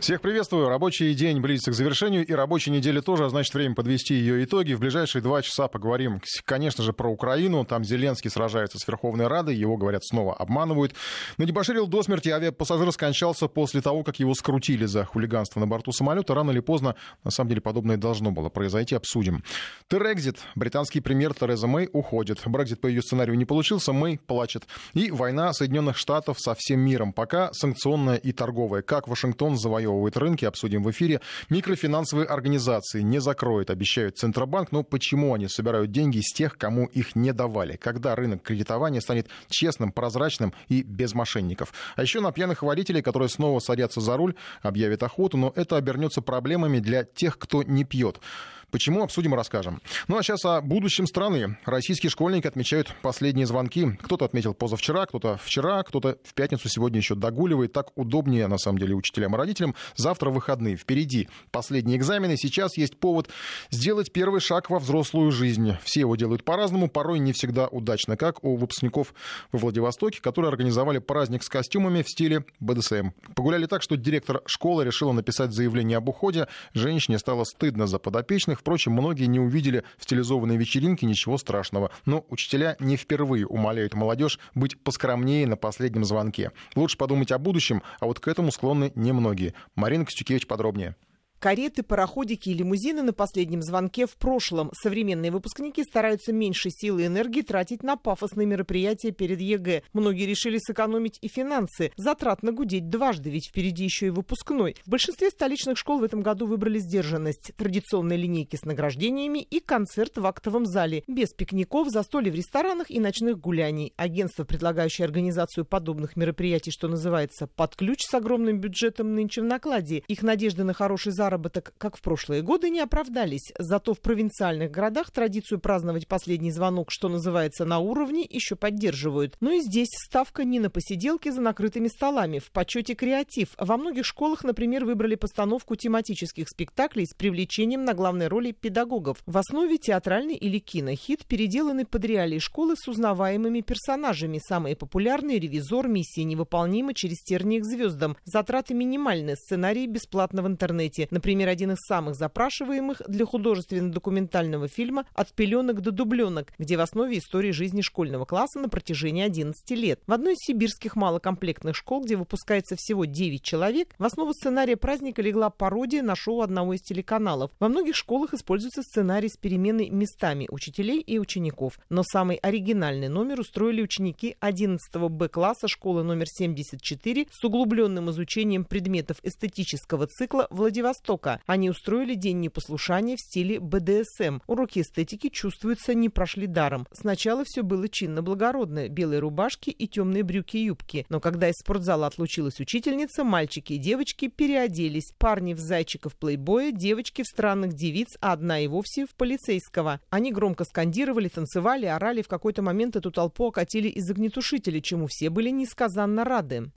Всех приветствую. Рабочий день близится к завершению, и рабочая неделя тоже, а значит, время подвести ее итоги. В ближайшие два часа поговорим, конечно же, про Украину. Там Зеленский сражается с Верховной Радой, его, говорят, снова обманывают. На Дебаширил до смерти авиапассажир скончался после того, как его скрутили за хулиганство на борту самолета. Рано или поздно, на самом деле, подобное должно было произойти. Обсудим. Терекзит. Британский премьер Тереза Мэй уходит. Брекзит по ее сценарию не получился, Мэй плачет. И война Соединенных Штатов со всем миром. Пока санкционная и торговая. Как Вашингтон завоевал завоевывает рынки, обсудим в эфире. Микрофинансовые организации не закроют, обещают Центробанк. Но почему они собирают деньги с тех, кому их не давали? Когда рынок кредитования станет честным, прозрачным и без мошенников? А еще на пьяных водителей, которые снова садятся за руль, объявят охоту, но это обернется проблемами для тех, кто не пьет. Почему, обсудим и расскажем. Ну а сейчас о будущем страны. Российские школьники отмечают последние звонки. Кто-то отметил позавчера, кто-то вчера, кто-то в пятницу сегодня еще догуливает. Так удобнее, на самом деле, учителям и родителям. Завтра выходные. Впереди последние экзамены. Сейчас есть повод сделать первый шаг во взрослую жизнь. Все его делают по-разному, порой не всегда удачно, как у выпускников во Владивостоке, которые организовали праздник с костюмами в стиле БДСМ. Погуляли так, что директор школы решила написать заявление об уходе. Женщине стало стыдно за подопечных. Впрочем, многие не увидели в стилизованной вечеринке ничего страшного. Но учителя не впервые умоляют молодежь быть поскромнее на последнем звонке. Лучше подумать о будущем, а вот к этому склонны немногие. Марина Костюкевич подробнее. Кареты, пароходики и лимузины на последнем звонке в прошлом. Современные выпускники стараются меньше силы и энергии тратить на пафосные мероприятия перед ЕГЭ. Многие решили сэкономить и финансы. Затратно гудеть дважды, ведь впереди еще и выпускной. В большинстве столичных школ в этом году выбрали сдержанность. Традиционные линейки с награждениями и концерт в актовом зале. Без пикников, застолья в ресторанах и ночных гуляний. Агентство, предлагающее организацию подобных мероприятий, что называется, под ключ с огромным бюджетом нынче в накладе. Их надежды на хороший заработок заработок, как в прошлые годы, не оправдались. Зато в провинциальных городах традицию праздновать последний звонок, что называется, на уровне, еще поддерживают. Но и здесь ставка не на посиделки за накрытыми столами. В почете креатив. Во многих школах, например, выбрали постановку тематических спектаклей с привлечением на главной роли педагогов. В основе театральный или кинохит переделаны под реалии школы с узнаваемыми персонажами. Самые популярные – «Ревизор», «Миссия невыполнима», «Через тернии к звездам». Затраты минимальные, сценарии бесплатно в интернете. Например, один из самых запрашиваемых для художественно-документального фильма «От пеленок до дубленок», где в основе истории жизни школьного класса на протяжении 11 лет. В одной из сибирских малокомплектных школ, где выпускается всего 9 человек, в основу сценария праздника легла пародия на шоу одного из телеканалов. Во многих школах используется сценарий с переменной местами учителей и учеников. Но самый оригинальный номер устроили ученики 11 Б-класса школы номер 74 с углубленным изучением предметов эстетического цикла Владивосток Востока. Они устроили день непослушания в стиле БДСМ. Уроки эстетики, чувствуется, не прошли даром. Сначала все было чинно-благородно. Белые рубашки и темные брюки-юбки. Но когда из спортзала отлучилась учительница, мальчики и девочки переоделись. Парни в зайчиков плейбоя, девочки в странных девиц, а одна и вовсе в полицейского. Они громко скандировали, танцевали, орали. В какой-то момент эту толпу окатили из огнетушителей, чему все были несказанно рады.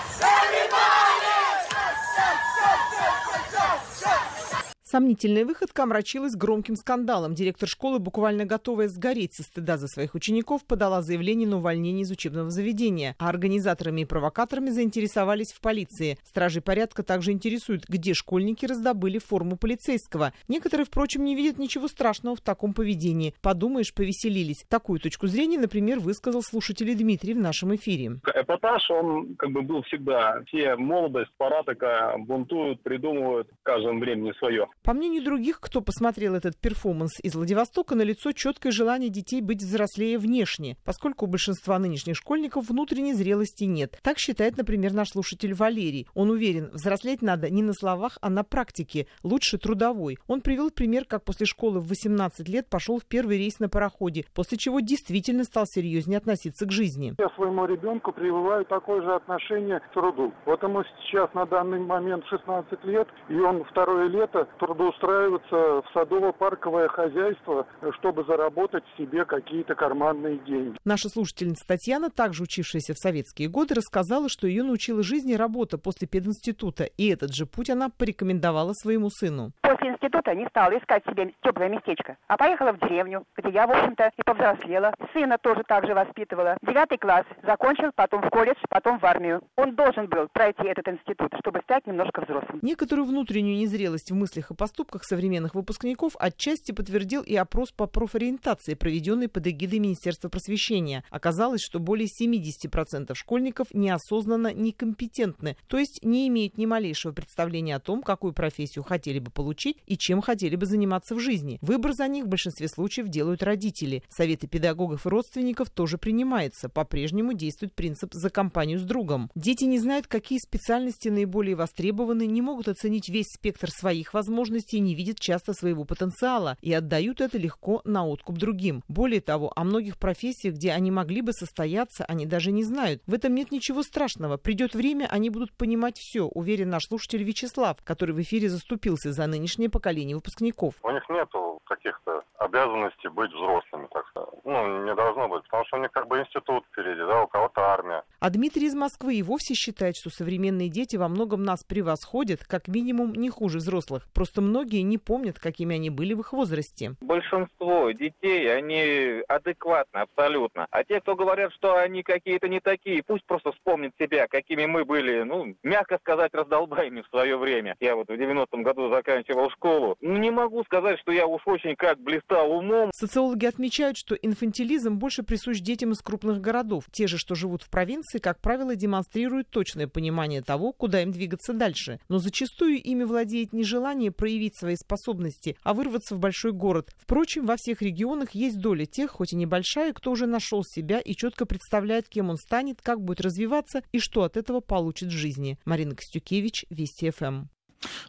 Сомнительная выходка омрачилась громким скандалом. Директор школы, буквально готовая сгореть со стыда за своих учеников, подала заявление на увольнение из учебного заведения. А организаторами и провокаторами заинтересовались в полиции. Стражи порядка также интересуют, где школьники раздобыли форму полицейского. Некоторые, впрочем, не видят ничего страшного в таком поведении. Подумаешь, повеселились. Такую точку зрения, например, высказал слушатель Дмитрий в нашем эфире. Эпатаж, он как бы был всегда. Все молодость, пора такая, бунтуют, придумывают в каждом времени свое. По мнению других, кто посмотрел этот перформанс из Владивостока, налицо четкое желание детей быть взрослее внешне, поскольку у большинства нынешних школьников внутренней зрелости нет. Так считает, например, наш слушатель Валерий. Он уверен, взрослеть надо не на словах, а на практике, лучше трудовой. Он привел пример, как после школы в 18 лет пошел в первый рейс на пароходе, после чего действительно стал серьезнее относиться к жизни. Я своему ребенку прививаю такое же отношение к труду. Вот ему сейчас на данный момент 16 лет, и он второе лето труд трудоустраиваться в садово-парковое хозяйство, чтобы заработать себе какие-то карманные деньги. Наша слушательница Татьяна, также учившаяся в советские годы, рассказала, что ее научила жизни работа после пединститута, и этот же путь она порекомендовала своему сыну. После института не стала искать себе теплое местечко, а поехала в деревню, где я, в общем-то, и повзрослела. Сына тоже так же воспитывала. Девятый класс, закончил, потом в колледж, потом в армию. Он должен был пройти этот институт, чтобы стать немножко взрослым. Некоторую внутреннюю незрелость в мыслях и поступках современных выпускников отчасти подтвердил и опрос по профориентации, проведенный под эгидой Министерства просвещения. Оказалось, что более 70% школьников неосознанно некомпетентны, то есть не имеют ни малейшего представления о том, какую профессию хотели бы получить и чем хотели бы заниматься в жизни. Выбор за них в большинстве случаев делают родители. Советы педагогов и родственников тоже принимаются. По-прежнему действует принцип «за компанию с другом». Дети не знают, какие специальности наиболее востребованы, не могут оценить весь спектр своих возможностей, не видят часто своего потенциала и отдают это легко на откуп другим. Более того, о многих профессиях, где они могли бы состояться, они даже не знают. В этом нет ничего страшного. Придет время, они будут понимать все, уверен наш слушатель Вячеслав, который в эфире заступился за нынешнее поколение выпускников. У них нету каких-то обязанностей быть взрослыми, так сказать. Ну, не должно быть, потому что у них как бы институт впереди, да, у кого-то армия. А Дмитрий из Москвы и вовсе считает, что современные дети во многом нас превосходят, как минимум не хуже взрослых. Просто многие не помнят, какими они были в их возрасте. Большинство детей, они адекватны абсолютно. А те, кто говорят, что они какие-то не такие, пусть просто вспомнят себя, какими мы были, ну, мягко сказать, раздолбаями в свое время. Я вот в 90-м году заканчивал школу. Ну, не могу сказать, что я уж очень как блистал умом. Социологи отмечают, что инфантилизм больше присущ детям из крупных городов. Те же, что живут в провинции, как правило, демонстрируют точное понимание того, куда им двигаться дальше. Но зачастую ими владеет не желание проявить свои способности, а вырваться в большой город. Впрочем, во всех регионах есть доля тех, хоть и небольшая, кто уже нашел себя и четко представляет, кем он станет, как будет развиваться и что от этого получит в жизни. Марина Костюкевич, Вести ФМ.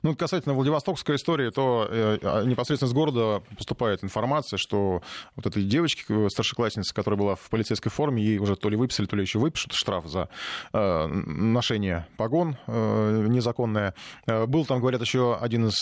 Ну, касательно Владивостокской истории, то э, а, непосредственно с города поступает информация, что вот этой девочке, э, старшекласснице, которая была в полицейской форме, ей уже то ли выписали, то ли еще выпишут штраф за э, ношение погон незаконное. Был там, говорят, еще один из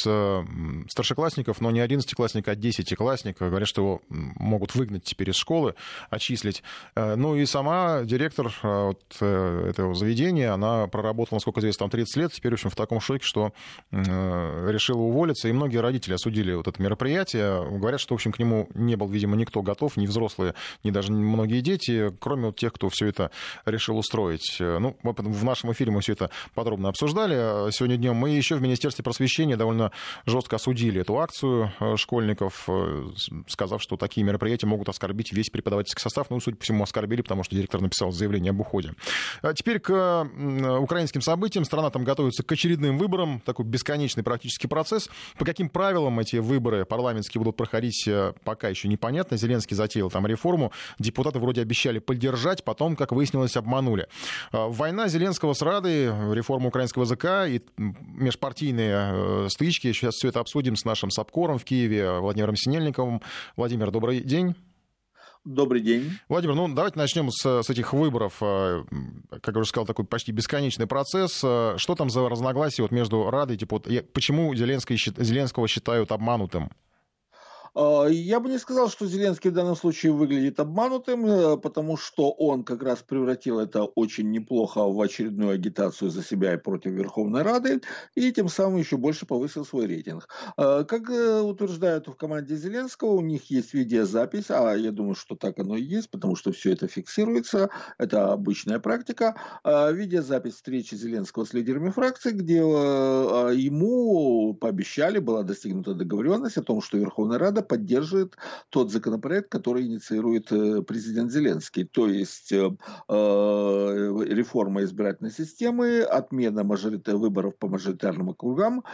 старшеклассников, но не одиннадцатиклассник, а десятиклассник. Говорят, что его могут выгнать теперь из школы, отчислить. Ну и сама директор вот, этого заведения, она проработала, насколько известно, там 30 лет, теперь, в общем, в таком шоке, что решила уволиться, и многие родители осудили вот это мероприятие. Говорят, что, в общем, к нему не был, видимо, никто готов, ни взрослые, ни даже многие дети, кроме вот тех, кто все это решил устроить. Э, ну, в нашем эфире мы все это подробно обсуждали. Сегодня днем мы еще в Министерстве просвещения довольно жестко осудили эту акцию э, школьников, сказав, что такие мероприятия могут оскорбить весь преподавательский состав. Ну, судя по всему, оскорбили, потому что директор написал заявление об уходе. А теперь к украинским событиям. Страна там готовится к очередным выборам. Такой бесконечный практически процесс. По каким правилам эти выборы парламентские будут проходить, э, пока еще непонятно. Зеленский затеял там реформу. Депутаты вроде обещали поддержать, потом, как выяснилось, обманули. Э, война Зеленского с Радой, реформа украинского языка и межпартийные э, стычки. Сейчас все это обсудим с нашим САПКОРом в Киеве, Владимиром Синельниковым. Владимир, добрый день. Добрый день. Владимир, ну давайте начнем с, с этих выборов. Э, как я уже сказал, такой почти бесконечный процесс. Э, что там за разногласия вот между Радой, типа, вот, почему Зеленского считают обманутым? А, я бы не сказал, что Зеленский в данном случае выглядит обманутым, э, потому что он как раз превратил это очень неплохо в очередную агитацию за себя и против Верховной Рады, и тем самым еще больше повысил свой рейтинг. А, как э, утверждают в команде Зеленского, у них есть видеозапись, а я думаю, что так оно и есть, потому что все это фиксируется, это обычная практика. А, видеозапись встречи Зеленского с лидерами фракции, где э, ему пообещали, была достигнута договоренность о том, что Верховная Рада поддерживает тот законопроект, который инициирует э, президент Зеленский, то есть э, э, реформа избирательной системы, отмена мажорит... выборов по мажоритарным округам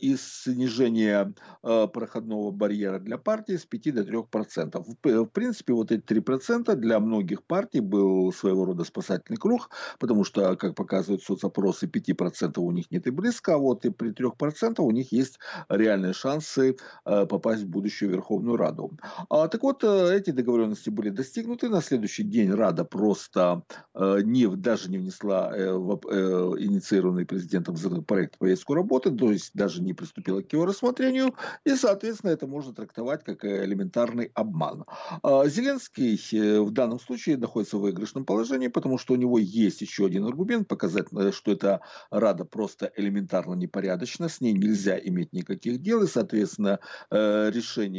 и снижение проходного барьера для партии с 5 до 3 процентов. В принципе, вот эти 3 процента для многих партий был своего рода спасательный круг, потому что, как показывают соцопросы, 5 процентов у них нет и близко, а вот и при 3 процентах у них есть реальные шансы попасть в будущую Верховную Раду. А, так вот, э, эти договоренности были достигнуты. На следующий день Рада просто э, не, даже не внесла э, в э, инициированный президентом проект повестку работы, то есть даже не приступила к его рассмотрению. И, соответственно, это можно трактовать как элементарный обман. А, Зеленский в данном случае находится в выигрышном положении, потому что у него есть еще один аргумент, показать, что эта Рада просто элементарно непорядочна, с ней нельзя иметь никаких дел, и, соответственно, э,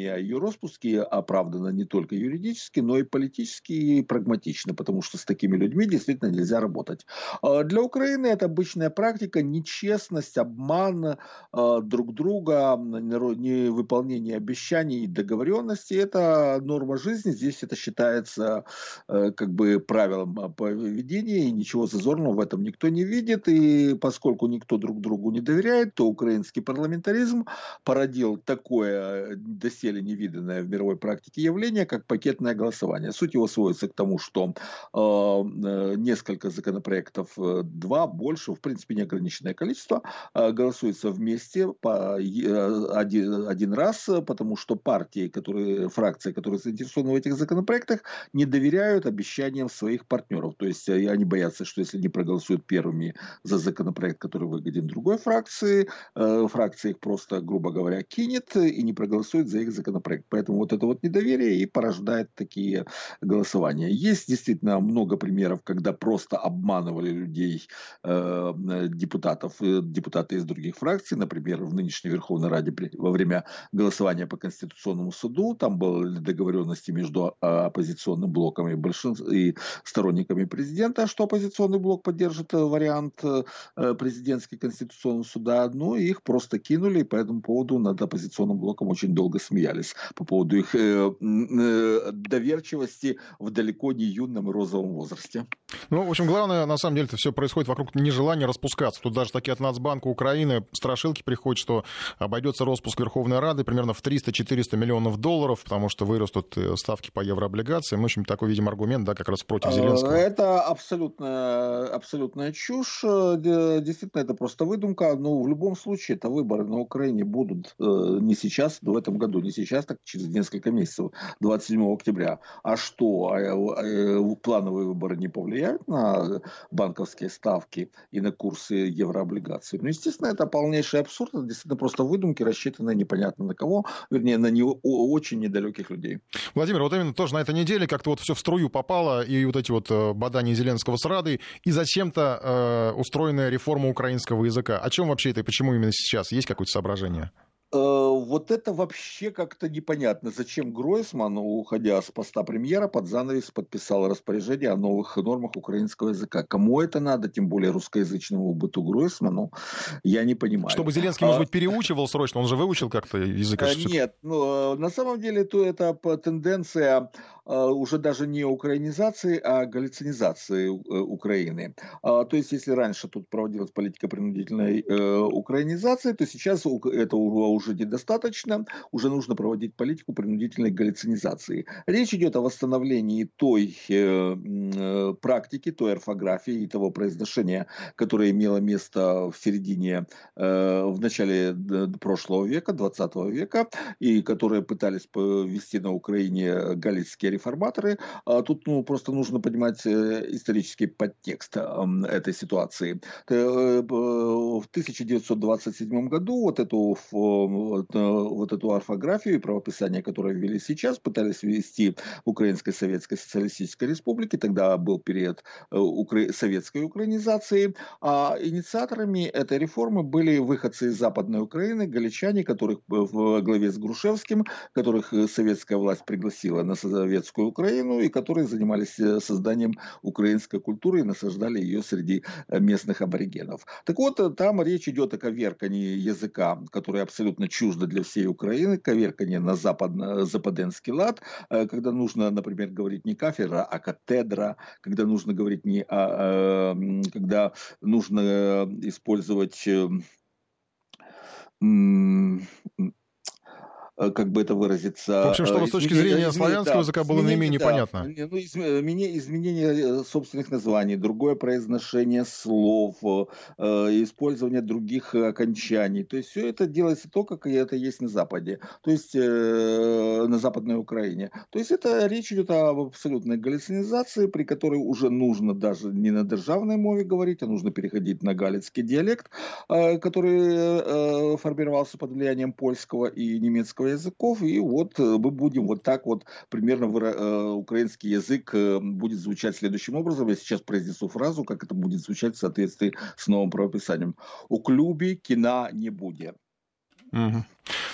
решение о ее распуске оправдано не только юридически, но и политически и прагматично, потому что с такими людьми действительно нельзя работать. А для Украины это обычная практика, нечестность, обман друг друга, невыполнение обещаний и договоренностей – это норма жизни, здесь это считается э, как бы правилом а, поведения, и ничего зазорного в этом никто не видит, и поскольку никто друг другу не доверяет, то украинский парламентаризм породил такое доселе невиданное в мировой практике явление, как пакетное голосование. Суть его сводится к тому, что э, э несколько законопроектов, э, два, больше, в принципе, неограниченное количество, э, голосуется вместе по, э, один, один раз, потому что партии, которые, фракции, которые заинтересованы в этих законопроектах, не доверяют обещаниям своих партнеров. То есть э, они боятся, что если не проголосуют первыми за законопроект, который выгоден другой фракции, э, фракция их просто, грубо говоря, кинет и не проголосует за их законопроект. Поэтому вот это вот недоверие и порождает такие голосования. Есть действительно много примеров, когда просто обманывали людей, э, депутатов, депутаты из других фракций. Например, в нынешней Верховной Раде во время голосования по Конституционному суду там были договоренности между а, оппозиционным блоком и, большинств... и сторонниками президента, что оппозиционный блок поддержит э, вариант э, президентский Конституционного суда, но их просто кинули, и по этому поводу над оппозиционным блоком очень долго смеялись по поводу их э, доверчивости в далеко не юном и розовом возрасте. Ну, в общем, главное, на самом деле, это все происходит вокруг нежелания распускаться. Тут даже такие от Нацбанка Украины страшилки приходят, что обойдется распуск Верховной Рады примерно в 300-400 миллионов долларов, потому что вырастут ставки по еврооблигациям. В общем, такой, видимо, аргумент, да, как раз против а, Зеленского. Это абсолютно, абсолютная чушь. Действительно, это просто выдумка. Но в любом случае, это выборы на Украине будут э, не сейчас, в этом году, не сейчас, так через несколько месяцев, 27 октября. А что, а, э, плановые выборы не повлияют на банковские ставки и на курсы еврооблигаций? Ну, естественно, это полнейший абсурд. Это действительно просто выдумки, рассчитанные непонятно на кого, вернее, на не, очень недалеких людей. Владимир, вот именно тоже на этой неделе как-то вот все в струю попало, и вот эти вот э, бадания Зеленского с Радой, и зачем-то э, устроенная реформа украинского языка. О чем вообще это и почему именно сейчас? Есть какое-то соображение? Э, вот это вообще как-то непонятно. Зачем Гройсман, уходя с поста премьера, под занавес подписал распоряжение о новых нормах украинского языка? Кому это надо, тем более русскоязычному быту Гройсману, я не понимаю. Чтобы Зеленский, может а быть, переучивал срочно, он же выучил как-то язык? Э, нет, ну, на самом деле то это тенденция уже даже не украинизации, а галлюцинизации э, Украины. А, то есть, если раньше тут проводилась политика принудительной э, украинизации, то сейчас этого уже недостаточно, уже нужно проводить политику принудительной галлюцинизации. Речь идет о восстановлении той э, практики, той орфографии и того произношения, которое имело место в середине, в начале прошлого века, 20 века, и которые пытались ввести на Украине галицкие реформаторы. А тут ну, просто нужно понимать э, исторический подтекст этой ситуации. Э, в 1927 году вот эту, вот, э, вот эту орфографию и правописание, которое ввели сейчас, пытались ввести в Украинской Советской Социалистической Республике. Тогда был период советской украинизации. А инициаторами этой реформы были выходцы из Западной Украины, галичане, которых в главе с Грушевским, которых советская власть пригласила на советскую Украину и которые занимались э, созданием украинской культуры и насаждали ее среди э, местных аборигенов. Так вот, э, там речь идет о коверкании языка, который абсолютно чуждо для всей Украины, коверкании на запад, западенский лад, когда нужно, например, говорить не кафедра, а катедра, когда нужно говорить не а, когда нужно использовать как бы это выразиться. В общем, чтобы с точки зрения славянского да, языка было наименее да, понятно. Ну, изменение, изменение собственных названий, другое произношение слов, использование других окончаний. То есть все это делается то, как это есть на Западе, то есть на Западной Украине. То есть это речь идет об абсолютной галлицинизации, при которой уже нужно даже не на державной мове говорить, а нужно переходить на галицкий диалект, который формировался под влиянием польского и немецкого языков. И вот мы будем вот так вот примерно украинский язык будет звучать следующим образом. Я сейчас произнесу фразу, как это будет звучать в соответствии с новым правописанием. У клюби кина не будет.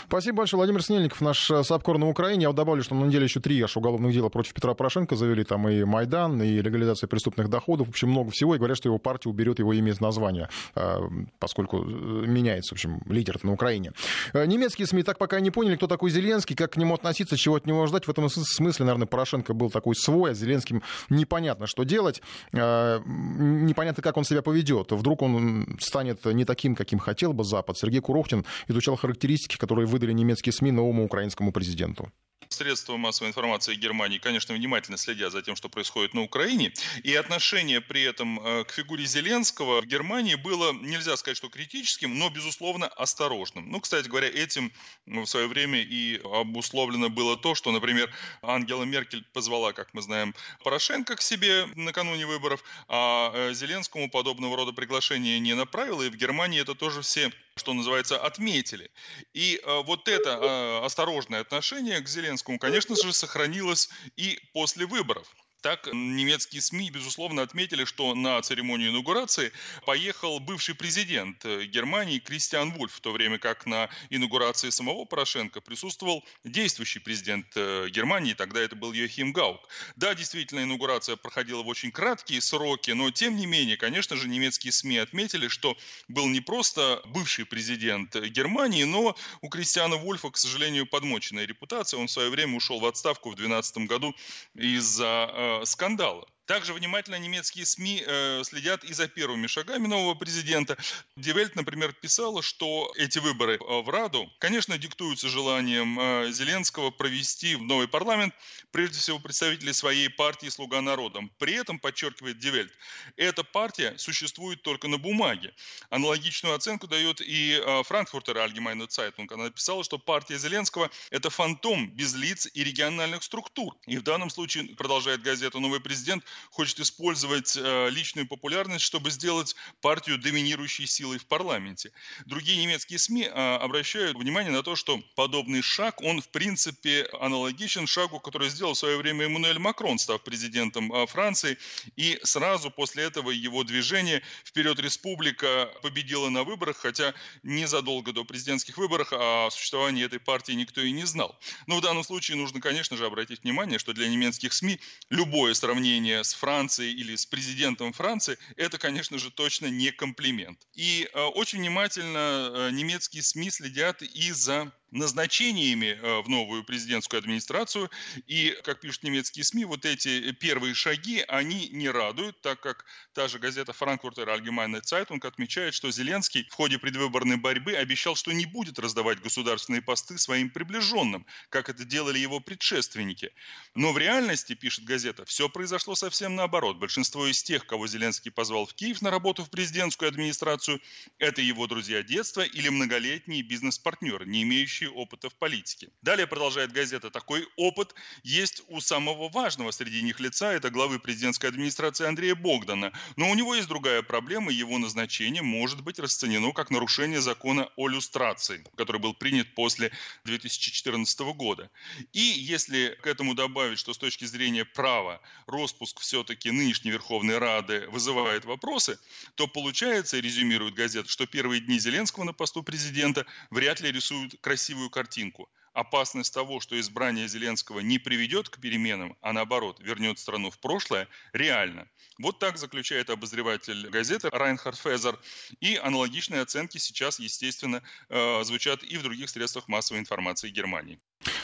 Спасибо большое. Владимир Снельников, наш э, САПКОР на Украине. Я вот добавлю, что на неделе еще три аж уголовных дела против Петра Порошенко завели. Там и Майдан, и легализация преступных доходов. В общем, много всего. И говорят, что его партия уберет его имя из названия, э, поскольку э, меняется, в общем, лидер на Украине. Немецкие СМИ так пока не поняли, кто такой Зеленский, как к нему относиться, чего от него ждать. В этом смысле, наверное, Порошенко был такой свой, а Зеленским непонятно, что делать. Непонятно, как он себя поведет. Вдруг он станет не таким, каким хотел бы Запад. Сергей Курохтин изучал характеристики, которые выдали немецкие СМИ новому украинскому президенту. Средства массовой информации Германии, конечно, внимательно следят за тем, что происходит на Украине. И отношение при этом э, к фигуре Зеленского в Германии было, нельзя сказать, что критическим, но, безусловно, осторожным. Ну, кстати говоря, этим в свое время и обусловлено было то, что, например, Ангела Меркель позвала, как мы знаем, Порошенко к себе накануне выборов, а э, Зеленскому подобного рода приглашения не направила, и в Германии это тоже все что называется, отметили. И э, вот это э, осторожное отношение к Зеленскому, конечно же, сохранилось и после выборов. Так, немецкие СМИ, безусловно, отметили, что на церемонию инаугурации поехал бывший президент э, Германии Кристиан Вульф, в то время как на инаугурации самого Порошенко присутствовал действующий президент э, Германии, тогда это был Йохим Гаук. Да, действительно, инаугурация проходила в очень краткие сроки, но тем не менее, конечно же, немецкие СМИ отметили, что был не просто бывший президент Германии, но у Кристиана Вульфа, к сожалению, подмоченная репутация. Он в свое время ушел в отставку в 2012 году из-за э, скандала. Также внимательно немецкие СМИ э, следят и за первыми шагами нового президента. Die Welt, например, писала, что эти выборы э, в Раду, конечно, диктуются желанием э, Зеленского провести в новый парламент, прежде всего, представителей своей партии «Слуга народа». При этом, подчеркивает Die Welt, эта партия существует только на бумаге. Аналогичную оценку дает и э, Франкфуртер Allgemeine Zeitung. Она написала, что партия Зеленского – это фантом без лиц и региональных структур. И в данном случае, продолжает газета «Новый президент», хочет использовать э, личную популярность, чтобы сделать партию доминирующей силой в парламенте. Другие немецкие СМИ э, обращают внимание на то, что подобный шаг, он в принципе аналогичен шагу, который сделал в свое время Эммануэль Макрон, став президентом э, Франции, и сразу после этого его движение «Вперед, республика» победила на выборах, хотя незадолго до президентских выборов о существовании этой партии никто и не знал. Но в данном случае нужно, конечно же, обратить внимание, что для немецких СМИ любое сравнение с Францией или с президентом Франции, это, конечно же, точно не комплимент. И э, очень внимательно э, немецкие СМИ следят и за назначениями э, в новую президентскую администрацию. И, как пишут немецкие СМИ, вот эти первые шаги, они не радуют, так как та же газета Frankfurter Allgemeine Zeitung отмечает, что Зеленский в ходе предвыборной борьбы обещал, что не будет раздавать государственные посты своим приближенным, как это делали его предшественники. Но в реальности, пишет газета, все произошло совсем наоборот. Большинство из тех, кого Зеленский позвал в Киев на работу в президентскую администрацию, это его друзья детства или многолетние бизнес-партнеры, не имеющие имеющие опыта в политике. Далее продолжает газета. Такой опыт есть у самого важного среди них лица, это главы президентской администрации Андрея Богдана. Но у него есть другая проблема, его назначение может быть расценено как нарушение закона о люстрации, который был принят после 2014 года. И если к этому добавить, что с точки зрения права распуск все-таки нынешней Верховной Рады вызывает вопросы, то получается, резюмирует газета, что первые дни Зеленского на посту президента вряд ли рисуют красивые красивую картинку. Опасность того, что избрание Зеленского не приведет к переменам, а наоборот вернет страну в прошлое, реально. Вот так заключает обозреватель газеты Райнхард Фезер. И аналогичные оценки сейчас, естественно, э, звучат и в других средствах массовой информации Германии.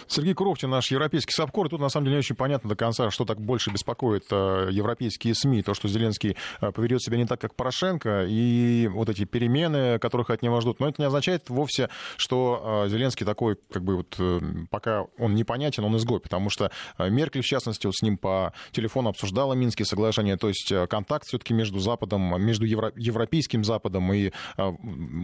Сергей Куровтин, наш европейский САПКОР. Тут, на самом деле, не очень понятно до конца, что так больше беспокоит э, европейские СМИ. То, что Зеленский э, поведет себя не так, как Порошенко, и вот эти перемены, которых от него ждут. Но это не означает вовсе, что Зеленский такой, как бы вот пока он непонятен, он изгой, потому что э, Меркель, в частности, вот с ним по телефону обсуждала Минские соглашения, то есть контакт все-таки между Западом, между евро, европейским Западом и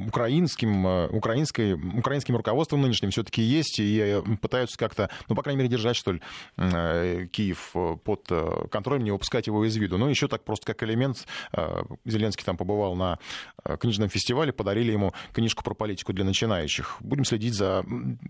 украинским, украинской, украинским руководством нынешним все-таки есть, и пытаются как-то, ну, по крайней мере, держать, что ли, Киев под контролем, не выпускать его из виду. Ну, еще так просто как элемент, Зеленский там побывал на книжном фестивале, подарили ему книжку про политику для начинающих. Будем следить за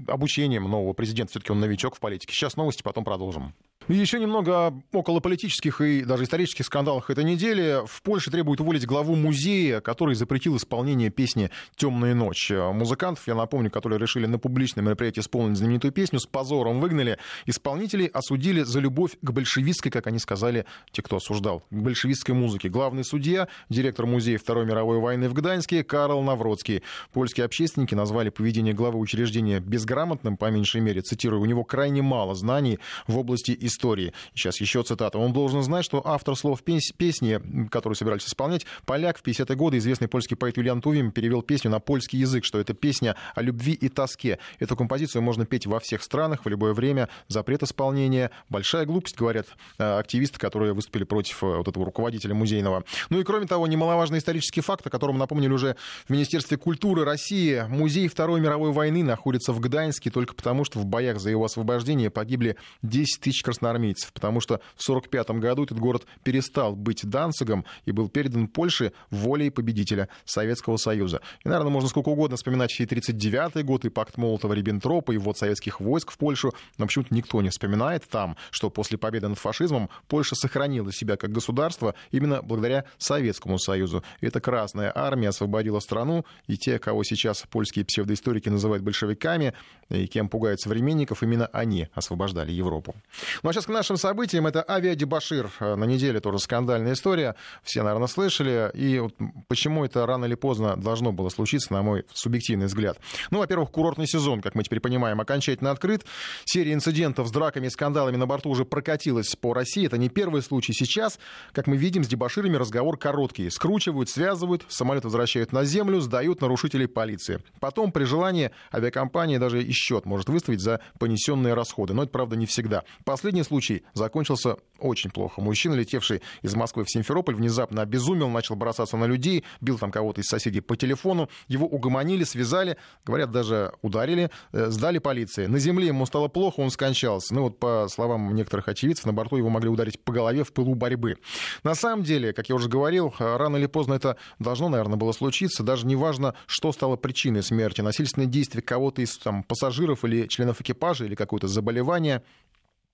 обучением нового президента. Все-таки он новичок в политике. Сейчас новости, потом продолжим. Еще немного о околополитических и даже исторических скандалах этой недели. В Польше требуют уволить главу музея, который запретил исполнение песни «Темная ночь». Музыкантов, я напомню, которые решили на публичном мероприятии исполнить знаменитую песню, с позором выгнали. Исполнителей осудили за любовь к большевистской, как они сказали, те, кто осуждал, к большевистской музыке. Главный судья, директор музея Второй мировой войны в Гданьске Карл Навродский. Польские общественники назвали поведение главы учреждения безграмотным, по меньшей мере, цитирую, у него крайне мало знаний в области истории истории. Сейчас еще цитата. Он должен знать, что автор слов песни, которую собирались исполнять, поляк в 50-е годы, известный польский поэт Юлиан Тувим, перевел песню на польский язык, что это песня о любви и тоске. Эту композицию можно петь во всех странах, в любое время. Запрет исполнения. Большая глупость, говорят э, активисты, которые выступили против э, вот этого руководителя музейного. Ну и кроме того, немаловажный исторический факт, о котором напомнили уже в Министерстве культуры России. Музей Второй мировой войны находится в Гданьске только потому, что в боях за его освобождение погибли 10 тысяч красноармейцев потому что в 1945 году этот город перестал быть Данцигом и был передан Польше волей победителя Советского Союза. И, наверное, можно сколько угодно вспоминать и 1939 год, и пакт Молотова-Риббентропа, и ввод советских войск в Польшу, но почему-то никто не вспоминает там, что после победы над фашизмом Польша сохранила себя как государство именно благодаря Советскому Союзу. Эта Красная Армия освободила страну, и те, кого сейчас польские псевдоисторики называют большевиками, и кем пугают современников, именно они освобождали Европу. Ну а сейчас к нашим событиям. Это авиадебашир. Э, на неделе тоже скандальная история. Все, наверное, слышали. И вот почему это рано или поздно должно было случиться, на мой субъективный взгляд. Ну, во-первых, курортный сезон, как мы теперь понимаем, окончательно открыт. Серия инцидентов с драками и скандалами на борту уже прокатилась по России. Это не первый случай. Сейчас, как мы видим, с дебаширами разговор короткий. Скручивают, связывают, самолет возвращают на землю, сдают нарушителей полиции. Потом, при желании, авиакомпания даже и счет может выставить за понесенные расходы. Но это, правда, не всегда. Последний случай закончился очень плохо. Мужчина, летевший из Москвы в Симферополь, внезапно обезумел, начал бросаться на людей, бил там кого-то из соседей по телефону. Его угомонили, связали, говорят, даже ударили, э, сдали полиции. На земле ему стало плохо, он скончался. Ну вот, по словам некоторых очевидцев, на борту его могли ударить по голове в пылу борьбы. На самом деле, как я уже говорил, рано или поздно это должно, наверное, было случиться. Даже не важно, что стало причиной смерти. Насильственные действия кого-то из там, пассажиров или членов экипажа или какое-то заболевание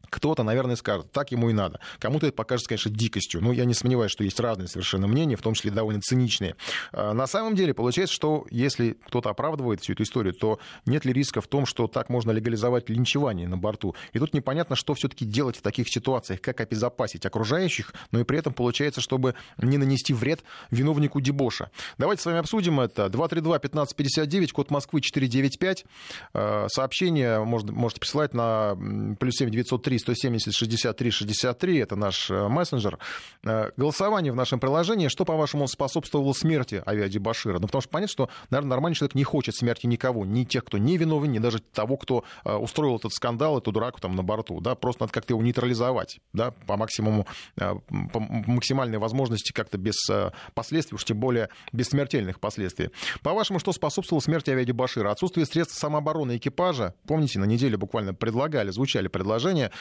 кто-то, наверное, скажет, так ему и надо. Кому-то это покажется, конечно, дикостью. Но я не сомневаюсь, что есть разные совершенно мнения, в том числе довольно циничные. А, на самом деле, получается, что если кто-то оправдывает всю эту историю, то нет ли риска в том, что так можно легализовать линчевание на борту? И тут непонятно, что все-таки делать в таких ситуациях, как обезопасить окружающих, но и при этом получается, чтобы не нанести вред виновнику дебоша. Давайте с вами обсудим это. 232-1559, код Москвы 495. А, сообщение можете присылать на плюс 7 903 170 63 63, это наш э, мессенджер. Э, голосование в нашем приложении, что, по-вашему, способствовало смерти Авиади Башира? Ну, потому что понятно, что, наверное, нормальный человек не хочет смерти никого, ни тех, кто не виновен, ни даже того, кто э, устроил этот скандал, эту драку там на борту, да, просто надо как-то его нейтрализовать, да, по максимуму, по максимальной возможности как-то без последствий, уж тем более без смертельных последствий. По-вашему, что способствовало смерти Авиади Башира? Отсутствие средств самообороны экипажа, помните, на неделе буквально предлагали, звучали предложения,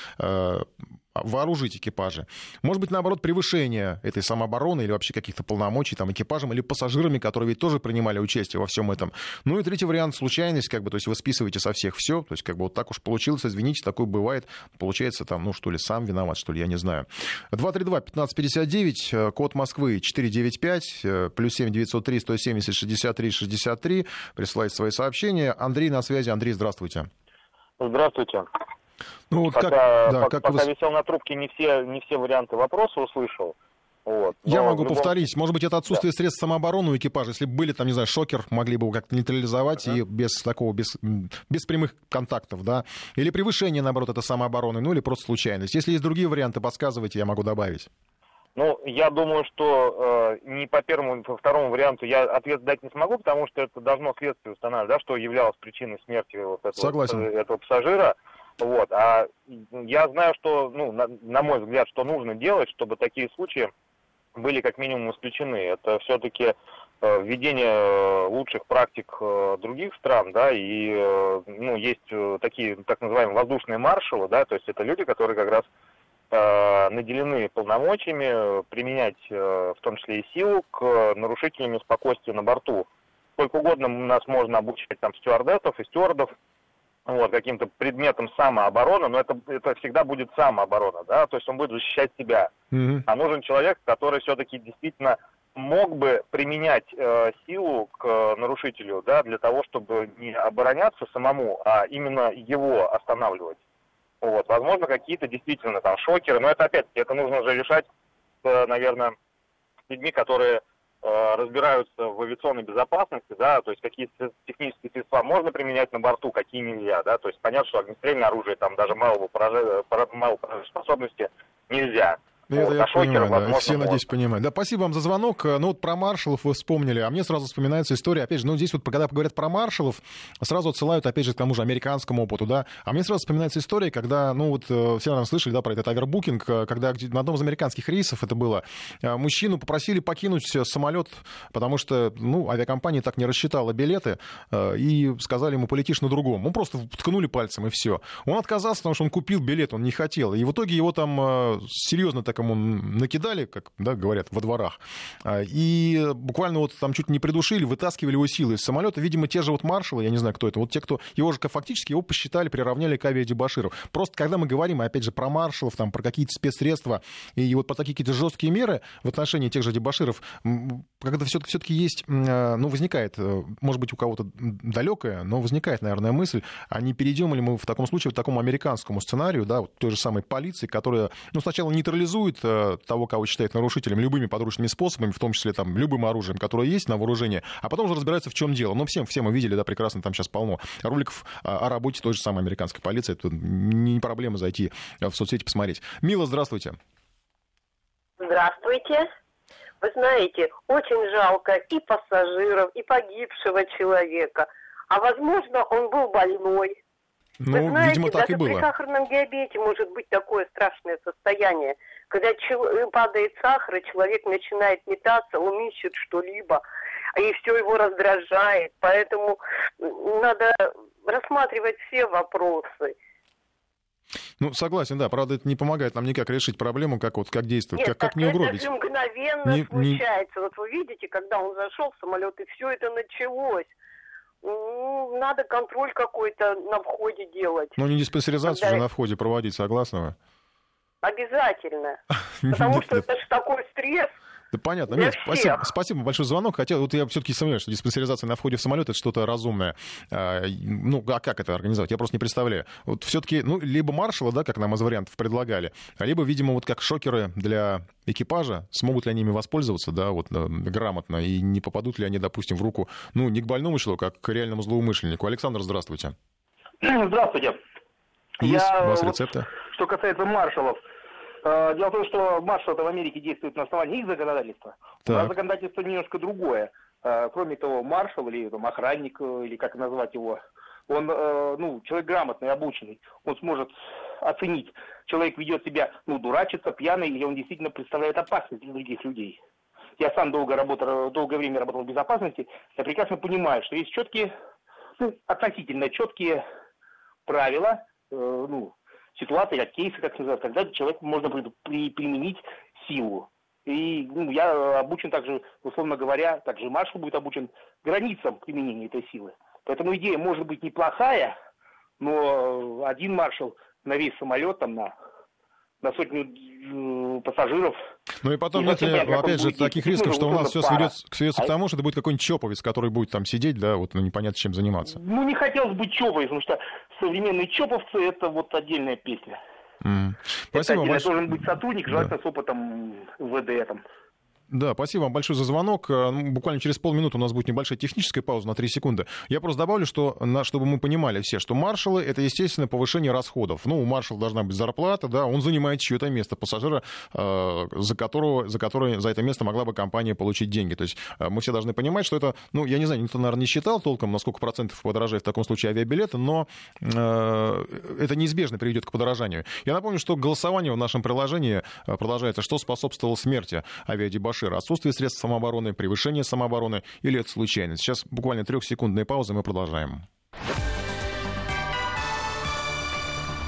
вооружить экипажи. Может быть, наоборот, превышение этой самообороны или вообще каких-то полномочий там, экипажем или пассажирами, которые ведь тоже принимали участие во всем этом. Ну и третий вариант — случайность, как бы, то есть вы списываете со всех все, то есть как бы вот так уж получилось, извините, такое бывает. Получается там, ну что ли, сам виноват, что ли, я не знаю. 232-1559, э, код Москвы 495, э, плюс 7 903 170 63 63. Присылайте свои сообщения. Андрей на связи. Андрей, здравствуйте. Здравствуйте. Ну, вот пока, как, да, пока, как пока вы... висел на трубке, не все, не все варианты вопроса услышал. Вот. Я могу любом... повторить. Может быть, это отсутствие да. средств самообороны у экипажа. Если бы были там, не знаю, шокер, могли бы его как-то нейтрализовать uh-huh. и без такого, без, без прямых контактов, да. Или превышение, наоборот, это самообороны, ну или просто случайность. Если есть другие варианты, подсказывайте, я могу добавить. Ну, я думаю, что э, ни по первому, ни по второму варианту я ответ дать не смогу, потому что это должно следствие устанавливать, да, что являлось причиной смерти вот этого, Согласен. этого пассажира. Вот. А я знаю, что, ну, на, на мой взгляд, что нужно делать, чтобы такие случаи были как минимум исключены. Это все-таки э, введение э, лучших практик э, других стран, да, и, ну, есть такие так называемые воздушные маршалы, да, то есть это люди, которые как раз наделены полномочиями применять в том числе и силу к нарушителям спокойствия на борту. Сколько угодно нас можно обучать там стюардессов и стюардов, вот, каким-то предметом самообороны, но это, это всегда будет самооборона, да, то есть он будет защищать себя. Mm-hmm. А нужен человек, который все-таки действительно мог бы применять э, силу к э, нарушителю, да, для того, чтобы не обороняться самому, а именно его останавливать. Вот, возможно, какие-то действительно там шокеры, но это опять-таки, это нужно уже решать, э, наверное, с людьми, которые разбираются в авиационной безопасности, да, то есть какие технические средства можно применять на борту, какие нельзя, да, то есть понятно, что огнестрельное оружие, там даже малого поражения, малого способности нельзя. Ну, это я понимаю, да. Все, надеюсь, понимают. Да, спасибо вам за звонок. Ну, вот про маршалов вы вспомнили, а мне сразу вспоминается история, опять же, ну, здесь вот, когда говорят про маршалов, сразу отсылают, опять же, к тому же американскому опыту, да, а мне сразу вспоминается история, когда, ну, вот, э, все, наверное, слышали, да, про этот авербукинг, э, когда на одном из американских рейсов это было, э, мужчину попросили покинуть самолет, потому что, ну, авиакомпания так не рассчитала билеты, и сказали ему, полетишь на другом. Он просто ткнули пальцем, и все. Он отказался, потому что он купил билет, он не хотел. И в итоге его там серьезно так ему накидали, как да, говорят, во дворах, а, и буквально вот там чуть не придушили, вытаскивали его силы из самолета. Видимо, те же вот маршалы, я не знаю, кто это, вот те, кто его же фактически его посчитали, приравняли к авиадебаширу. Просто когда мы говорим, опять же, про маршалов, там, про какие-то спецсредства и вот про такие какие-то жесткие меры в отношении тех же дебаширов, когда все-таки, есть, а, ну, возникает, э, может быть, у кого-то далекая, но возникает, наверное, мысль, а не перейдем ли мы в таком случае к такому американскому сценарию, да, вот той же самой полиции, которая, ну, сначала нейтрализует э, того, кого считает нарушителем, любыми подручными способами, в том числе там любым оружием, которое есть на вооружении, а потом уже разбирается, в чем дело. Ну, всем, все мы видели, да, прекрасно, там сейчас полно роликов о работе той же самой американской полиции. Это не проблема зайти в соцсети посмотреть. Мила, здравствуйте. Здравствуйте. Вы знаете, очень жалко и пассажиров, и погибшего человека. А возможно, он был больной. Ну, Вы знаете, видимо, так даже и было. при сахарном диабете может быть такое страшное состояние. Когда э, падает сахар, и человек начинает метаться, он ищет что-либо, и все его раздражает. Поэтому надо рассматривать все вопросы. Ну, согласен, да. Правда, это не помогает нам никак решить проблему, как вот как действовать, Нет, как, как не угробить. Это мгновенно не, случается. Не... Вот вы видите, когда он зашел в самолет, и все это началось. Ну, надо контроль какой-то на входе делать. Ну, не диспансеризацию когда... же на входе проводить, согласны вы? Обязательно. Потому что это же такой стресс. Да понятно. Нет, спасибо, спасибо большой звонок. Хотя вот я все-таки сомневаюсь, что диспансеризация на входе в самолет это что-то разумное. А, ну, а как это организовать? Я просто не представляю. Вот все-таки, ну, либо маршала, да, как нам из вариантов предлагали, либо, видимо, вот как шокеры для экипажа, смогут ли они ими воспользоваться, да, вот э, грамотно, и не попадут ли они, допустим, в руку, ну, не к больному человеку, а к реальному злоумышленнику. Александр, здравствуйте. Здравствуйте. Есть я, у вас рецепты? Что касается маршалов, дело в том, что маршал в Америке действует на основании их законодательства. Так. У нас законодательство немножко другое. Э, кроме того, маршал или там, охранник, э, или как назвать его, он, ну, человек грамотный, обученный, он сможет оценить, человек ведет себя, ну, дурачится, пьяный, или он действительно представляет опасность для других людей. Я сам долго работал, долгое время работал в безопасности, я прекрасно понимаю, что есть четкие, ну, относительно четкие правила, ну, ситуации, как кейсы, как сказать, когда человеку можно при, применить силу. И ну, я обучен также, условно говоря, также маршал будет обучен границам применения этой силы. Поэтому идея может быть неплохая, но один маршал на весь самолет, там, на, на сотню пассажиров ну и потом нет ли, опять же, таких рисков, что у нас все сведется, сведется к тому, что это будет какой-нибудь чоповец, который будет там сидеть, да, вот ну, непонятно чем заниматься. Ну не хотелось бы чоповец, потому что современные чоповцы это вот отдельная песня. Mm. Спасибо это большое. должен быть сотрудник, желательно да. с опытом ВД там. Да, спасибо вам большое за звонок. Э, ну, буквально через полминуты у нас будет небольшая техническая пауза на 3 секунды. Я просто добавлю, что, на, чтобы мы понимали все, что маршалы — это, естественно, повышение расходов. Ну, у маршала должна быть зарплата, да, он занимает чье-то место пассажира, э, за, которого, за которое за это место могла бы компания получить деньги. То есть э, мы все должны понимать, что это, ну, я не знаю, никто, наверное, не считал толком, на сколько процентов подорожает в таком случае авиабилеты, но э, это неизбежно приведет к подорожанию. Я напомню, что голосование в нашем приложении э, продолжается. Что способствовало смерти авиадебашира? Отсутствие средств самообороны, превышение самообороны или это случайность? Сейчас буквально трехсекундная пауза, мы продолжаем.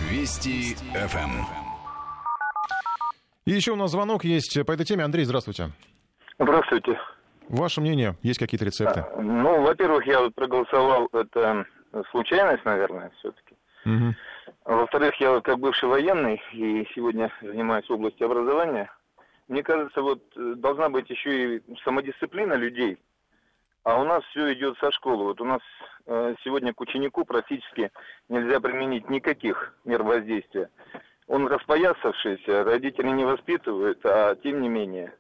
Вести ФМ. И еще у нас звонок есть по этой теме. Андрей, здравствуйте. Здравствуйте. Ваше мнение, есть какие-то рецепты? А, ну, во-первых, я проголосовал, это случайность, наверное, все-таки. Угу. Во-вторых, я как бывший военный и сегодня занимаюсь в области образования. Мне кажется, вот э, должна быть еще и самодисциплина людей. А у нас все идет со школы. Вот у нас э, сегодня к ученику практически нельзя применить никаких мер воздействия. Он распоясавшийся, родители не воспитывают, а тем не менее.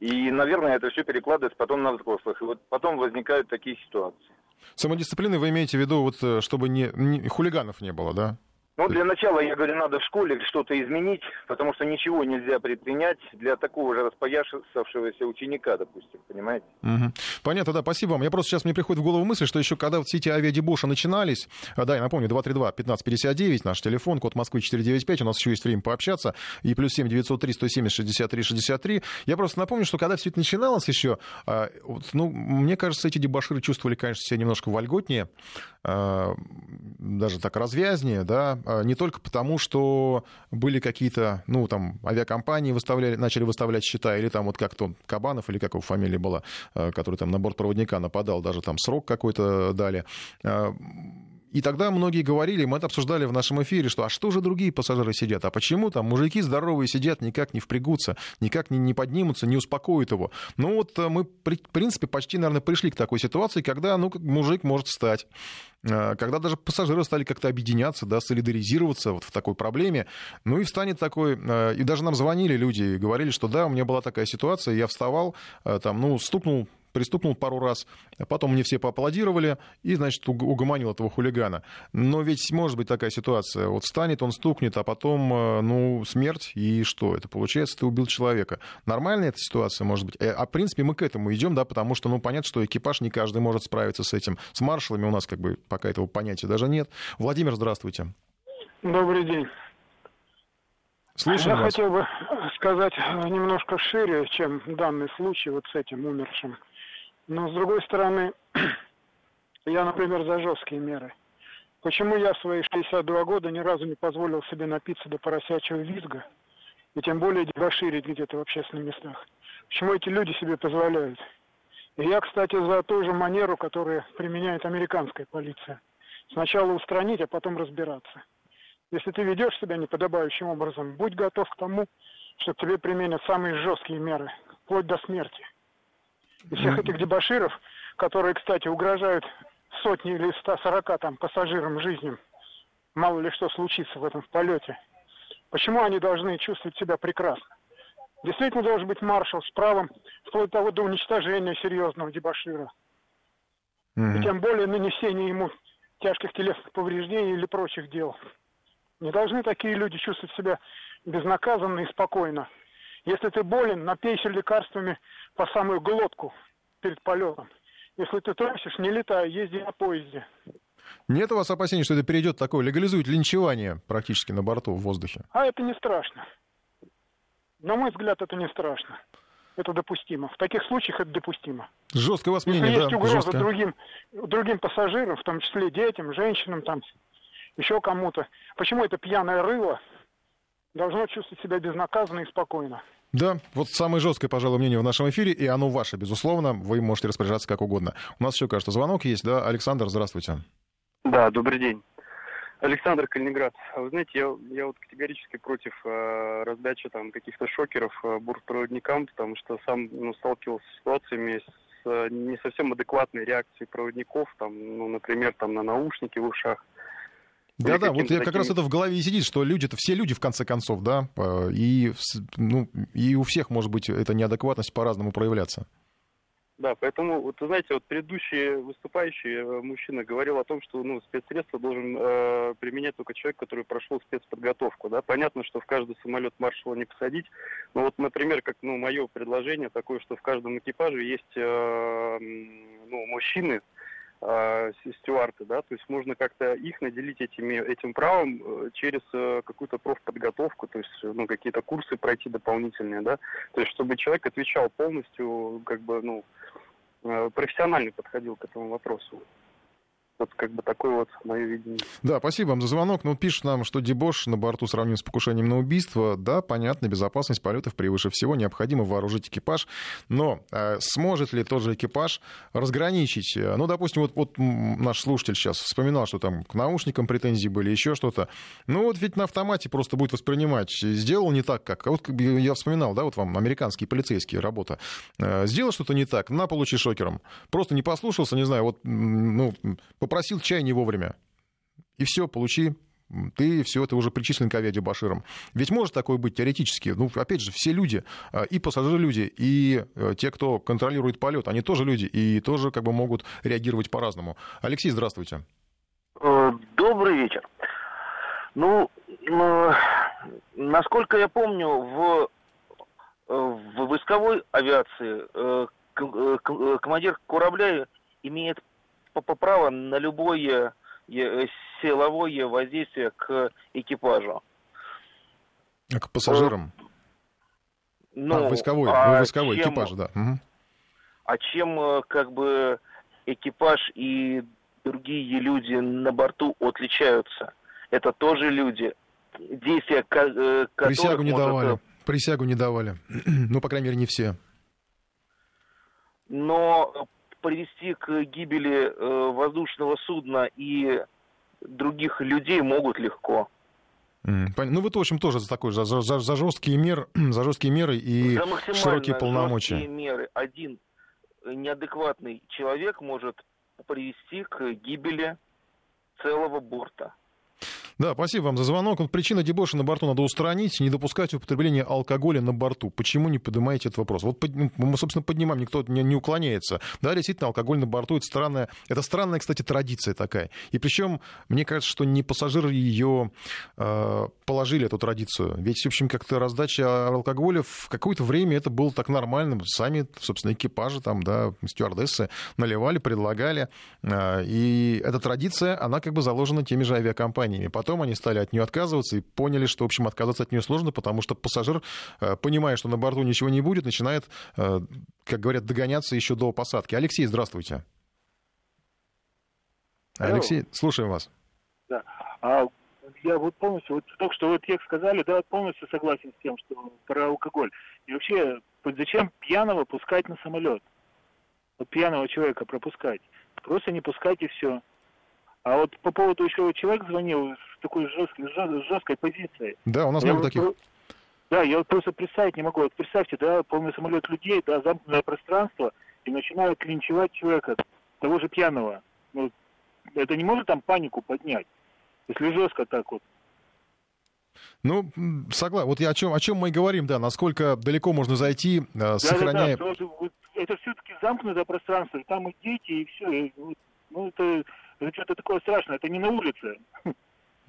И, наверное, это все перекладывается потом на взрослых. И вот потом возникают такие ситуации. Самодисциплины вы имеете в виду, вот, э, чтобы не, не, хулиганов не было, да? Ну, для начала, я говорю, надо в школе что-то изменить, потому что ничего нельзя предпринять для такого же распоясавшегося ученика, допустим, понимаете? Угу. Понятно, да, спасибо вам. Я просто сейчас мне приходит в голову мысль, что еще когда вот все эти авиадебоши начинались, а, да, я напомню, 232-1559, наш телефон, код Москвы 495, у нас еще есть время пообщаться, и плюс 7 903 170 63 63. Я просто напомню, что когда все это начиналось еще, а, ну, мне кажется, эти дебоширы чувствовали, конечно, себя немножко вольготнее, а, даже так развязнее, да, не только потому, что были какие-то, ну, там, авиакомпании выставляли, начали выставлять счета, или там вот как-то Кабанов, или как его фамилия была, а, который там на борт проводника нападал, даже там срок какой-то дали. И тогда многие говорили, мы это обсуждали в нашем эфире, что а что же другие пассажиры сидят? А почему там мужики здоровые сидят, никак не впрягутся, никак не, не поднимутся, не успокоят его? Ну вот мы, в принципе, почти, наверное, пришли к такой ситуации, когда ну, мужик может встать Э, когда даже пассажиры стали как-то объединяться, да, солидаризироваться вот в такой проблеме, ну и встанет такой, э, и даже нам звонили люди и говорили, что да, у меня была такая ситуация, я вставал, э, там, ну, стукнул пристукнул пару раз, потом мне все поаплодировали и, значит, угомонил этого хулигана. Но ведь может быть такая ситуация. Вот встанет, он стукнет, а потом, э, ну, смерть, и что? Это получается, ты убил человека. Нормальная эта ситуация может быть? Э, а, в принципе, мы к этому идем, да, потому что, ну, понятно, что экипаж не каждый может справиться с этим. С маршалами у нас, как бы, пока этого понятия даже нет. Владимир, здравствуйте. Добрый день. Слушаем Я вас. хотел бы сказать немножко шире, чем данный случай вот с этим умершим. Но с другой стороны, я, например, за жесткие меры. Почему я в свои 62 года ни разу не позволил себе напиться до поросячьего визга, и тем более дебоширить где-то в общественных местах? Почему эти люди себе позволяют? И я, кстати, за ту же манеру, которую применяет американская полиция. Сначала устранить, а потом разбираться. Если ты ведешь себя неподобающим образом, будь готов к тому, что тебе применят самые жесткие меры, вплоть до смерти. И всех этих дебаширов, которые, кстати, угрожают сотни или 140 там пассажирам жизнью, мало ли что случится в этом полете. Почему они должны чувствовать себя прекрасно? Действительно должен быть маршал с правом вплоть до того до уничтожения серьезного дебашира. Mm-hmm. И тем более нанесения ему тяжких телесных повреждений или прочих дел. Не должны такие люди чувствовать себя безнаказанно и спокойно. Если ты болен, напейся лекарствами по самую глотку перед полетом. Если ты трусишь, не летай, езди на поезде. Нет у вас опасений, что это перейдет такое, легализует линчевание практически на борту в воздухе? А это не страшно. На мой взгляд, это не страшно. Это допустимо. В таких случаях это допустимо. Жестко у вас мнение, Если да, есть угроза жестко. другим, другим пассажирам, в том числе детям, женщинам, там, еще кому-то. Почему это пьяное рыло должно чувствовать себя безнаказанно и спокойно? Да, вот самое жесткое, пожалуй, мнение в нашем эфире, и оно ваше, безусловно. Вы можете распоряжаться как угодно. У нас еще, кажется, звонок есть, да? Александр, здравствуйте. Да, добрый день. Александр Калининград. Вы знаете, я, я вот категорически против э, раздачи там каких-то шокеров э, бортпроводникам, потому что сам ну, сталкивался с ситуациями с э, не совсем адекватной реакцией проводников, там, ну, например, там на наушники в ушах. Да-да, вот я как раз это в голове и сидит, что люди-то все люди в конце концов, да, э, и, ну, и у всех может быть эта неадекватность по-разному проявляться. Да, поэтому, вот, вы знаете, вот предыдущий выступающий э, мужчина говорил о том, что ну, спецсредства должен э, применять только человек, который прошел спецподготовку. Да? Понятно, что в каждый самолет маршала не посадить, но вот, например, как ну, мое предложение такое, что в каждом экипаже есть э, ну, мужчины, э, стюарты, да, то есть можно как-то их наделить этими, этим правом э, через э, какую-то профподготовку, то есть ну, какие-то курсы пройти дополнительные, да, то есть чтобы человек отвечал полностью, как бы, ну, профессионально подходил к этому вопросу. Вот как бы такое вот мое видение. Да, спасибо вам за звонок. Ну, пишут нам, что дебош на борту сравним с покушением на убийство. Да, понятно, безопасность полетов превыше всего. Необходимо вооружить экипаж. Но э, сможет ли тот же экипаж разграничить? Э, ну, допустим, вот, вот наш слушатель сейчас вспоминал, что там к наушникам претензии были, еще что-то. Ну, вот ведь на автомате просто будет воспринимать. Сделал не так, как... Вот я вспоминал, да, вот вам американские полицейские работа. Э, сделал что-то не так, на, получи шокером. Просто не послушался, не знаю, вот, ну, попросил чай не вовремя. И все, получи ты все это уже причислен к авиадебаширам. Ведь может такое быть теоретически. Ну, опять же, все люди, а, и пассажиры люди, и э, те, кто контролирует полет, они тоже люди, и тоже как бы могут реагировать по-разному. Алексей, здравствуйте. Э, добрый вечер. Ну, насколько я помню, в, э, в войсковой авиации командир корабля имеет право на любое э, силовое воздействие к экипажу. А к пассажирам? Ну, а, войсковой, а войсковой чем, экипаж, да. Угу. А чем э, как бы экипаж и другие люди на борту отличаются? Это тоже люди, действия э, которых Присягу не может... давали. Присягу не давали. ну, по крайней мере, не все. Но привести к гибели э, воздушного судна и других людей могут легко. Ну, вы, в общем, тоже за такой, за, за, за, жесткие, мер, за жесткие меры и за широкие полномочия. жесткие меры. Один неадекватный человек может привести к гибели целого борта. Да, спасибо вам за звонок. Причина дебоша на борту надо устранить, не допускать употребления алкоголя на борту. Почему не поднимаете этот вопрос? Вот ну, мы, собственно, поднимаем, никто не, не уклоняется. Да, действительно, алкоголь на борту это странная, это странная, кстати, традиция такая. И причем, мне кажется, что не пассажиры ее э, положили, эту традицию. Ведь, в общем, как-то раздача алкоголя в какое-то время это было так нормально. Сами, собственно, экипажи там, да, стюардессы наливали, предлагали. Э, и эта традиция, она как бы заложена теми же авиакомпаниями. Потом они стали от нее отказываться и поняли, что, в общем, отказаться от нее сложно, потому что пассажир, э, понимая, что на борту ничего не будет, начинает, э, как говорят, догоняться еще до посадки. Алексей, здравствуйте. Алло. Алексей, слушаем вас. Да. А я вот полностью, вот только что вот текст сказали, да, полностью согласен с тем, что про алкоголь. И вообще, вот зачем пьяного пускать на самолет? Вот пьяного человека пропускать. Просто не пускать и все. А вот по поводу еще человек звонил с такой жесткой, жесткой позицией. Да, у нас много таких. Да, я вот просто представить не могу. Вот представьте, да, полный самолет людей, да, замкнутое пространство, и начинают линчевать человека, того же пьяного. Ну, это не может там панику поднять, если жестко так вот. Ну, согласен. Вот я о чем, о чем мы и говорим, да, насколько далеко можно зайти, э, да, сохраняя... Да, да, это все-таки замкнутое пространство, там и дети, и все. И, ну, это это что-то такое страшное, это не на улице.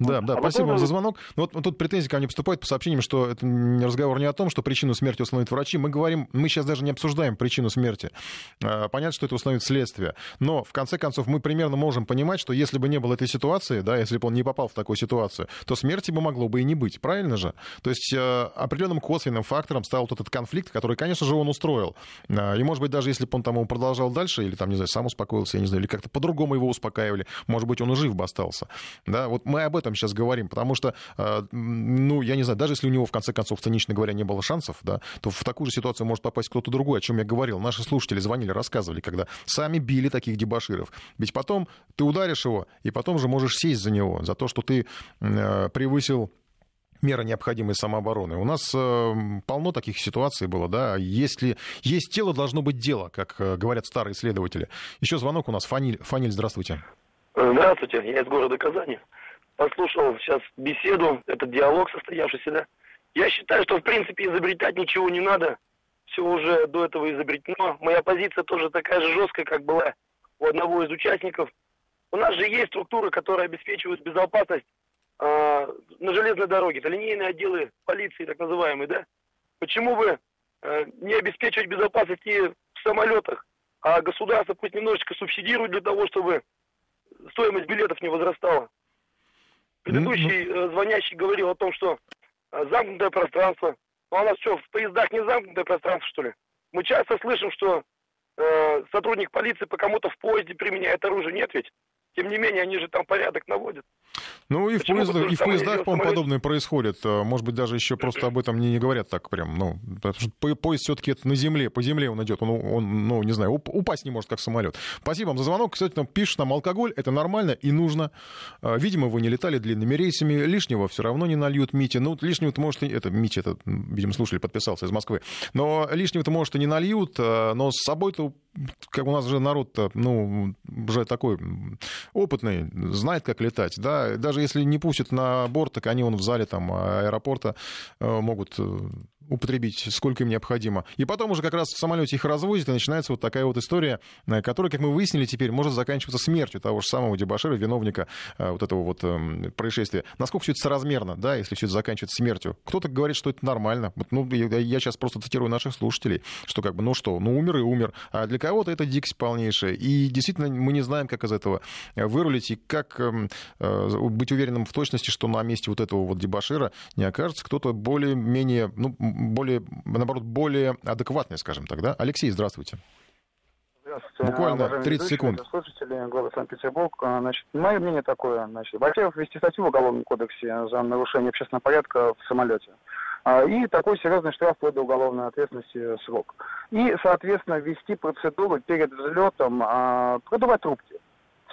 Да, да, а спасибо вам за звонок. Ну, вот, вот тут претензии ко мне поступают по сообщениям, что это разговор не о том, что причину смерти установят врачи. Мы говорим, мы сейчас даже не обсуждаем причину смерти. А, понятно, что это установит следствие. Но, в конце концов, мы примерно можем понимать, что если бы не было этой ситуации, да, если бы он не попал в такую ситуацию, то смерти бы могло бы и не быть. Правильно же? То есть э, определенным косвенным фактором стал вот этот конфликт, который, конечно же, он устроил. А, и, может быть, даже если бы он там продолжал дальше, или там, не знаю, сам успокоился, я не знаю, или как-то по-другому его успокаивали, может быть, он и жив бы остался. Да, вот мы об этом сейчас говорим, потому что, э, ну, я не знаю, даже если у него, в конце концов, цинично говоря, не было шансов, да, то в такую же ситуацию может попасть кто-то другой, о чем я говорил. Наши слушатели звонили, рассказывали, когда сами били таких дебаширов. Ведь потом ты ударишь его, и потом же можешь сесть за него, за то, что ты э, превысил меры необходимой самообороны. У нас э, полно таких ситуаций было, да. Если есть тело, должно быть дело, как э, говорят старые исследователи. Еще звонок у нас. Фаниль, Фаниль здравствуйте. Здравствуйте, я из города Казани. Послушал сейчас беседу, этот диалог состоявшийся, да. Я считаю, что в принципе изобретать ничего не надо. Все уже до этого изобретено. Моя позиция тоже такая же жесткая, как была у одного из участников. У нас же есть структуры, которые обеспечивают безопасность э, на железной дороге. Это линейные отделы полиции, так называемые, да? Почему бы э, не обеспечивать безопасность и в самолетах, а государство пусть немножечко субсидирует для того, чтобы стоимость билетов не возрастала. Предыдущий э, звонящий говорил о том, что э, замкнутое пространство. Ну, а у нас что, в поездах не замкнутое пространство, что ли? Мы часто слышим, что э, сотрудник полиции по кому-то в поезде применяет оружие. Нет ведь? Тем не менее, они же там порядок наводят. Ну и в, поездах, и в поездах, по-моему, подобное происходит. Э, может быть, даже еще просто об этом не, не говорят так прям. Ну, потому что поезд все-таки это на земле, по земле он идет. Он, он ну, не знаю, упасть не может, как самолет. Спасибо вам за звонок. Кстати, нам пишут нам алкоголь, это нормально и нужно. Э, видимо, вы не летали длинными рейсами, лишнего все равно не нальют Мите. Ну, лишнего-то, может, это Митя, это, видимо, слушали, подписался из Москвы. Но лишнего-то, может, и не нальют, э, но с собой-то как у нас же народ-то, ну, уже такой опытный, знает, как летать, да, даже если не пустят на борт, так они он в зале там аэропорта э, могут э, употребить, сколько им необходимо. И потом уже как раз в самолете их развозят, и начинается вот такая вот история, э, которая, как мы выяснили теперь, может заканчиваться смертью того же самого дебашира, виновника э, вот этого вот эм, происшествия. Насколько все это соразмерно, да, если все это заканчивается смертью? Кто-то говорит, что это нормально. Вот, ну, я, сейчас просто цитирую наших слушателей, что как бы, ну что, ну умер и умер. А для кого-то это дикость полнейшая. И действительно мы не знаем, как из этого вырулить, и как эм, э, быть уверенным в точности, что на месте вот этого вот дебашира не окажется кто-то более-менее, ну, более, наоборот, более адекватные, скажем так, да? Алексей, здравствуйте. Здравствуйте. Буквально 30 секунд. Слушатели, город Санкт-Петербург. Значит, мое мнение такое. Значит, во-первых, ввести статью в Уголовном кодексе за нарушение общественного порядка в самолете. А, и такой серьезный штраф вплоть до уголовной ответственности срок. И, соответственно, ввести процедуру перед взлетом а, продувать трубки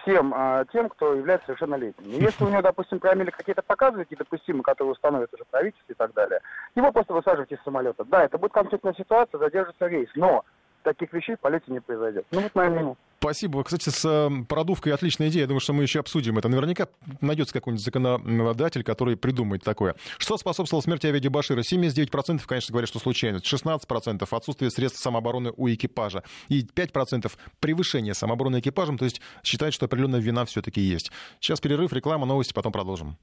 всем а, тем, кто является совершеннолетним. И если у него, допустим, промили какие-то показывают недопустимые, которые установят уже правительство и так далее, его просто высаживать из самолета. Да, это будет конфликтная ситуация, задержится рейс, но таких вещей в полете не произойдет. Ну, вот мнение. Спасибо. Кстати, с э, продувкой отличная идея. Я думаю, что мы еще обсудим это. Наверняка найдется какой-нибудь законодатель, который придумает такое. Что способствовало смерти Авиади Башира? 79%, конечно, говорят, что случайность. 16% отсутствие средств самообороны у экипажа. И 5% превышение самообороны экипажем. То есть считают, что определенная вина все-таки есть. Сейчас перерыв, реклама, новости, потом продолжим.